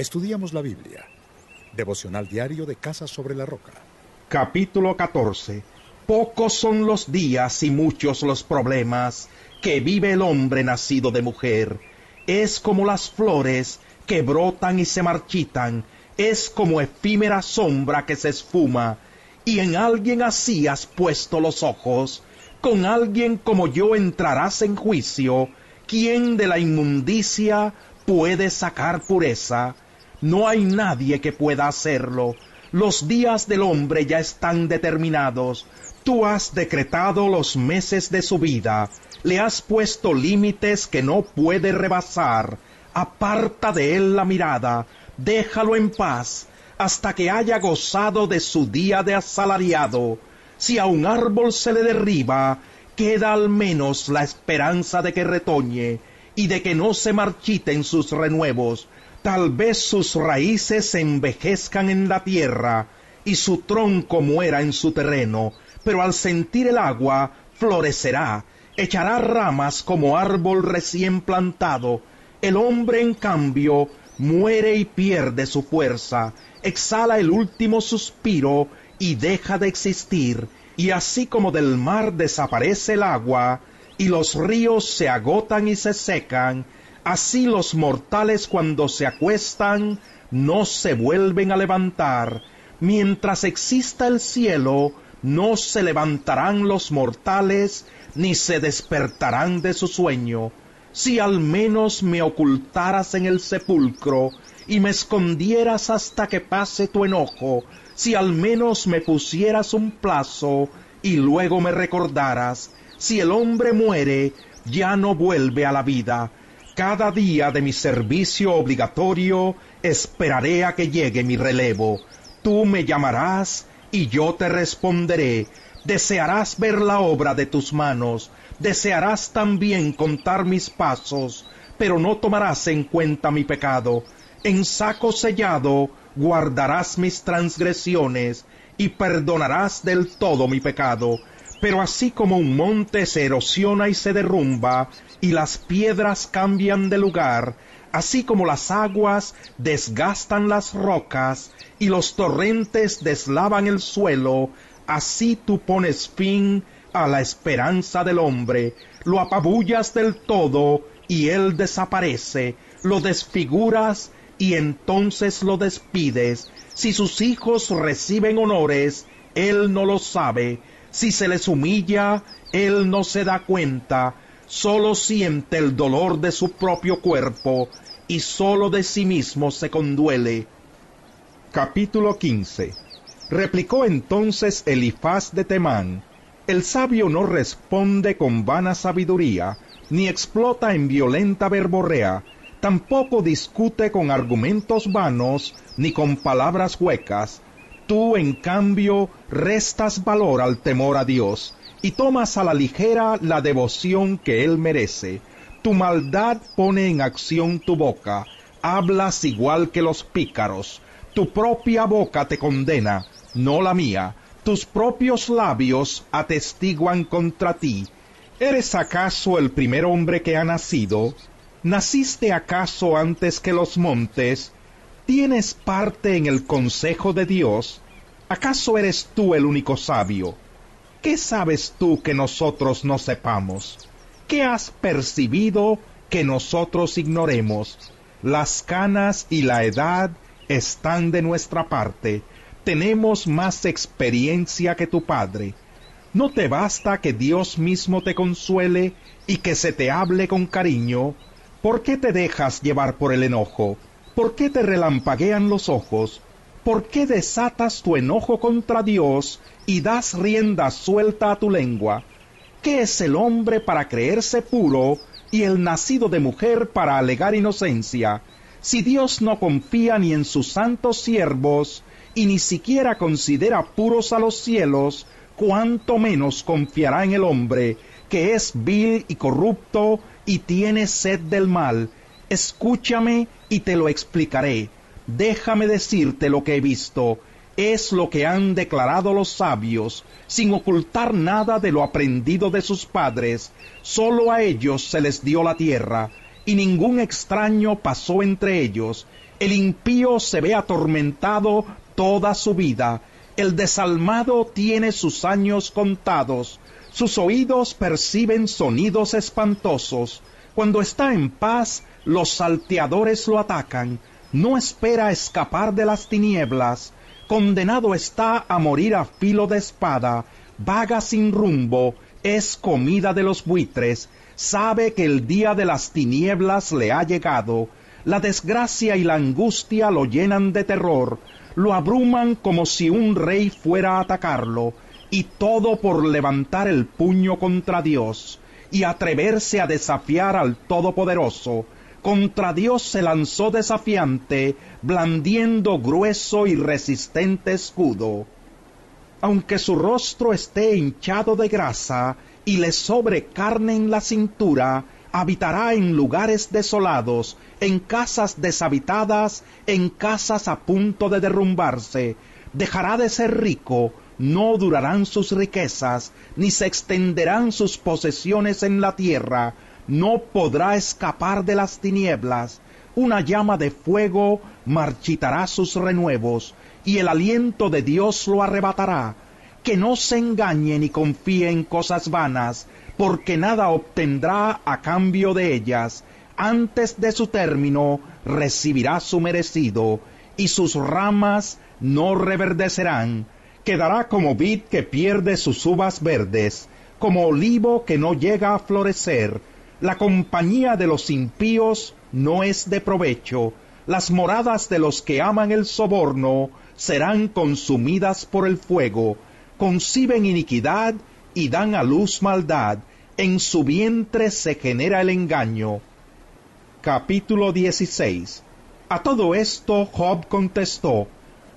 Estudiamos la Biblia. Devocional diario de Casa sobre la Roca. Capítulo 14. Pocos son los días y muchos los problemas que vive el hombre nacido de mujer. Es como las flores que brotan y se marchitan, es como efímera sombra que se esfuma, y en alguien así has puesto los ojos, con alguien como yo entrarás en juicio, ¿quién de la inmundicia puede sacar pureza? No hay nadie que pueda hacerlo. Los días del hombre ya están determinados. Tú has decretado los meses de su vida. Le has puesto límites que no puede rebasar. Aparta de él la mirada. Déjalo en paz hasta que haya gozado de su día de asalariado. Si a un árbol se le derriba, queda al menos la esperanza de que retoñe y de que no se marchiten sus renuevos. Tal vez sus raíces envejezcan en la tierra y su tronco muera en su terreno, pero al sentir el agua florecerá, echará ramas como árbol recién plantado. El hombre, en cambio, muere y pierde su fuerza, exhala el último suspiro y deja de existir, y así como del mar desaparece el agua, y los ríos se agotan y se secan, así los mortales cuando se acuestan no se vuelven a levantar. Mientras exista el cielo, no se levantarán los mortales, ni se despertarán de su sueño. Si al menos me ocultaras en el sepulcro, y me escondieras hasta que pase tu enojo, si al menos me pusieras un plazo y luego me recordaras, si el hombre muere, ya no vuelve a la vida. Cada día de mi servicio obligatorio esperaré a que llegue mi relevo. Tú me llamarás y yo te responderé. Desearás ver la obra de tus manos, desearás también contar mis pasos, pero no tomarás en cuenta mi pecado en saco sellado guardarás mis transgresiones y perdonarás del todo mi pecado. Pero así como un monte se erosiona y se derrumba, y las piedras cambian de lugar, así como las aguas desgastan las rocas, y los torrentes deslavan el suelo, así tú pones fin a la esperanza del hombre, lo apabullas del todo, y él desaparece, lo desfiguras y entonces lo despides. Si sus hijos reciben honores, él no lo sabe. Si se les humilla, él no se da cuenta. Solo siente el dolor de su propio cuerpo y solo de sí mismo se conduele. Capítulo 15 Replicó entonces Elifaz de Temán, el sabio no responde con vana sabiduría, ni explota en violenta verborrea, tampoco discute con argumentos vanos ni con palabras huecas. Tú, en cambio, restas valor al temor a Dios y tomas a la ligera la devoción que Él merece. Tu maldad pone en acción tu boca, hablas igual que los pícaros. Tu propia boca te condena, no la mía. Tus propios labios atestiguan contra ti. ¿Eres acaso el primer hombre que ha nacido? ¿Naciste acaso antes que los montes? ¿Tienes parte en el consejo de Dios? ¿Acaso eres tú el único sabio? ¿Qué sabes tú que nosotros no sepamos? ¿Qué has percibido que nosotros ignoremos? Las canas y la edad están de nuestra parte. Tenemos más experiencia que tu padre. ¿No te basta que Dios mismo te consuele y que se te hable con cariño? ¿Por qué te dejas llevar por el enojo? ¿Por qué te relampaguean los ojos? ¿Por qué desatas tu enojo contra Dios y das rienda suelta a tu lengua? ¿Qué es el hombre para creerse puro y el nacido de mujer para alegar inocencia? Si Dios no confía ni en sus santos siervos y ni siquiera considera puros a los cielos, cuánto menos confiará en el hombre, que es vil y corrupto y tienes sed del mal, escúchame y te lo explicaré. Déjame decirte lo que he visto. Es lo que han declarado los sabios, sin ocultar nada de lo aprendido de sus padres. Solo a ellos se les dio la tierra, y ningún extraño pasó entre ellos. El impío se ve atormentado toda su vida. El desalmado tiene sus años contados. Sus oídos perciben sonidos espantosos. Cuando está en paz, los salteadores lo atacan. No espera escapar de las tinieblas. Condenado está a morir a filo de espada. Vaga sin rumbo. Es comida de los buitres. Sabe que el día de las tinieblas le ha llegado la desgracia y la angustia lo llenan de terror, lo abruman como si un rey fuera a atacarlo, y todo por levantar el puño contra Dios y atreverse a desafiar al Todopoderoso. Contra Dios se lanzó desafiante, blandiendo grueso y resistente escudo. Aunque su rostro esté hinchado de grasa y le sobre carne en la cintura, habitará en lugares desolados, en casas deshabitadas, en casas a punto de derrumbarse. Dejará de ser rico, no durarán sus riquezas, ni se extenderán sus posesiones en la tierra, no podrá escapar de las tinieblas. Una llama de fuego marchitará sus renuevos, y el aliento de Dios lo arrebatará. Que no se engañe ni confíe en cosas vanas, porque nada obtendrá a cambio de ellas. Antes de su término recibirá su merecido, y sus ramas no reverdecerán. Quedará como vid que pierde sus uvas verdes, como olivo que no llega a florecer. La compañía de los impíos no es de provecho. Las moradas de los que aman el soborno serán consumidas por el fuego. Conciben iniquidad y dan a luz maldad en su vientre se genera el engaño. Capítulo 16 A todo esto Job contestó,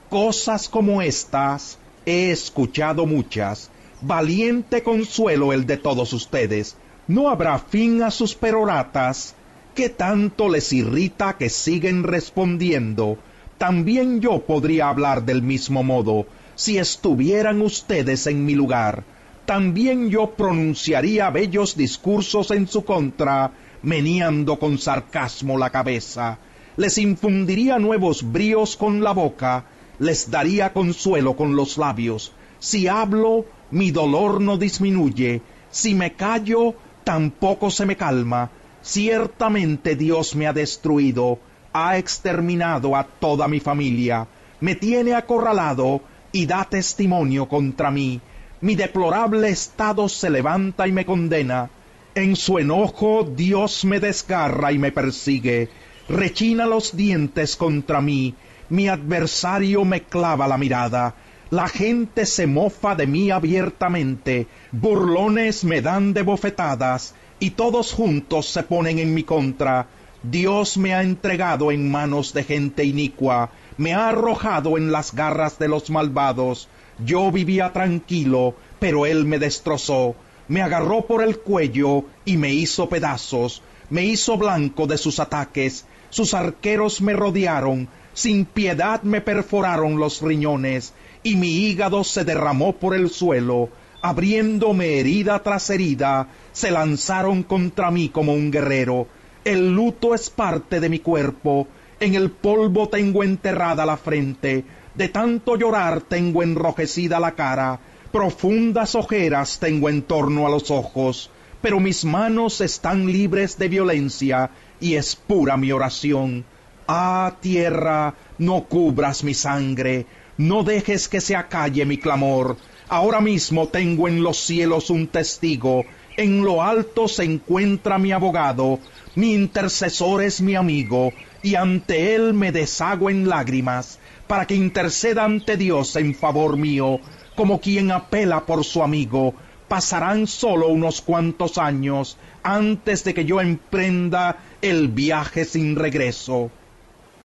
Cosas como estas he escuchado muchas, valiente consuelo el de todos ustedes. No habrá fin a sus peroratas, que tanto les irrita que siguen respondiendo. También yo podría hablar del mismo modo, si estuvieran ustedes en mi lugar también yo pronunciaría bellos discursos en su contra, meneando con sarcasmo la cabeza. Les infundiría nuevos bríos con la boca, les daría consuelo con los labios. Si hablo, mi dolor no disminuye, si me callo, tampoco se me calma. Ciertamente Dios me ha destruido, ha exterminado a toda mi familia, me tiene acorralado y da testimonio contra mí mi deplorable estado se levanta y me condena. En su enojo Dios me desgarra y me persigue, rechina los dientes contra mí, mi adversario me clava la mirada, la gente se mofa de mí abiertamente, burlones me dan de bofetadas, y todos juntos se ponen en mi contra. Dios me ha entregado en manos de gente inicua, me ha arrojado en las garras de los malvados, yo vivía tranquilo, pero él me destrozó, me agarró por el cuello y me hizo pedazos, me hizo blanco de sus ataques, sus arqueros me rodearon, sin piedad me perforaron los riñones, y mi hígado se derramó por el suelo, abriéndome herida tras herida, se lanzaron contra mí como un guerrero. El luto es parte de mi cuerpo, en el polvo tengo enterrada la frente, de tanto llorar tengo enrojecida la cara, profundas ojeras tengo en torno a los ojos, pero mis manos están libres de violencia y es pura mi oración. Ah, tierra, no cubras mi sangre, no dejes que se acalle mi clamor. Ahora mismo tengo en los cielos un testigo, en lo alto se encuentra mi abogado, mi intercesor es mi amigo, y ante él me deshago en lágrimas para que interceda ante Dios en favor mío, como quien apela por su amigo. Pasarán solo unos cuantos años antes de que yo emprenda el viaje sin regreso.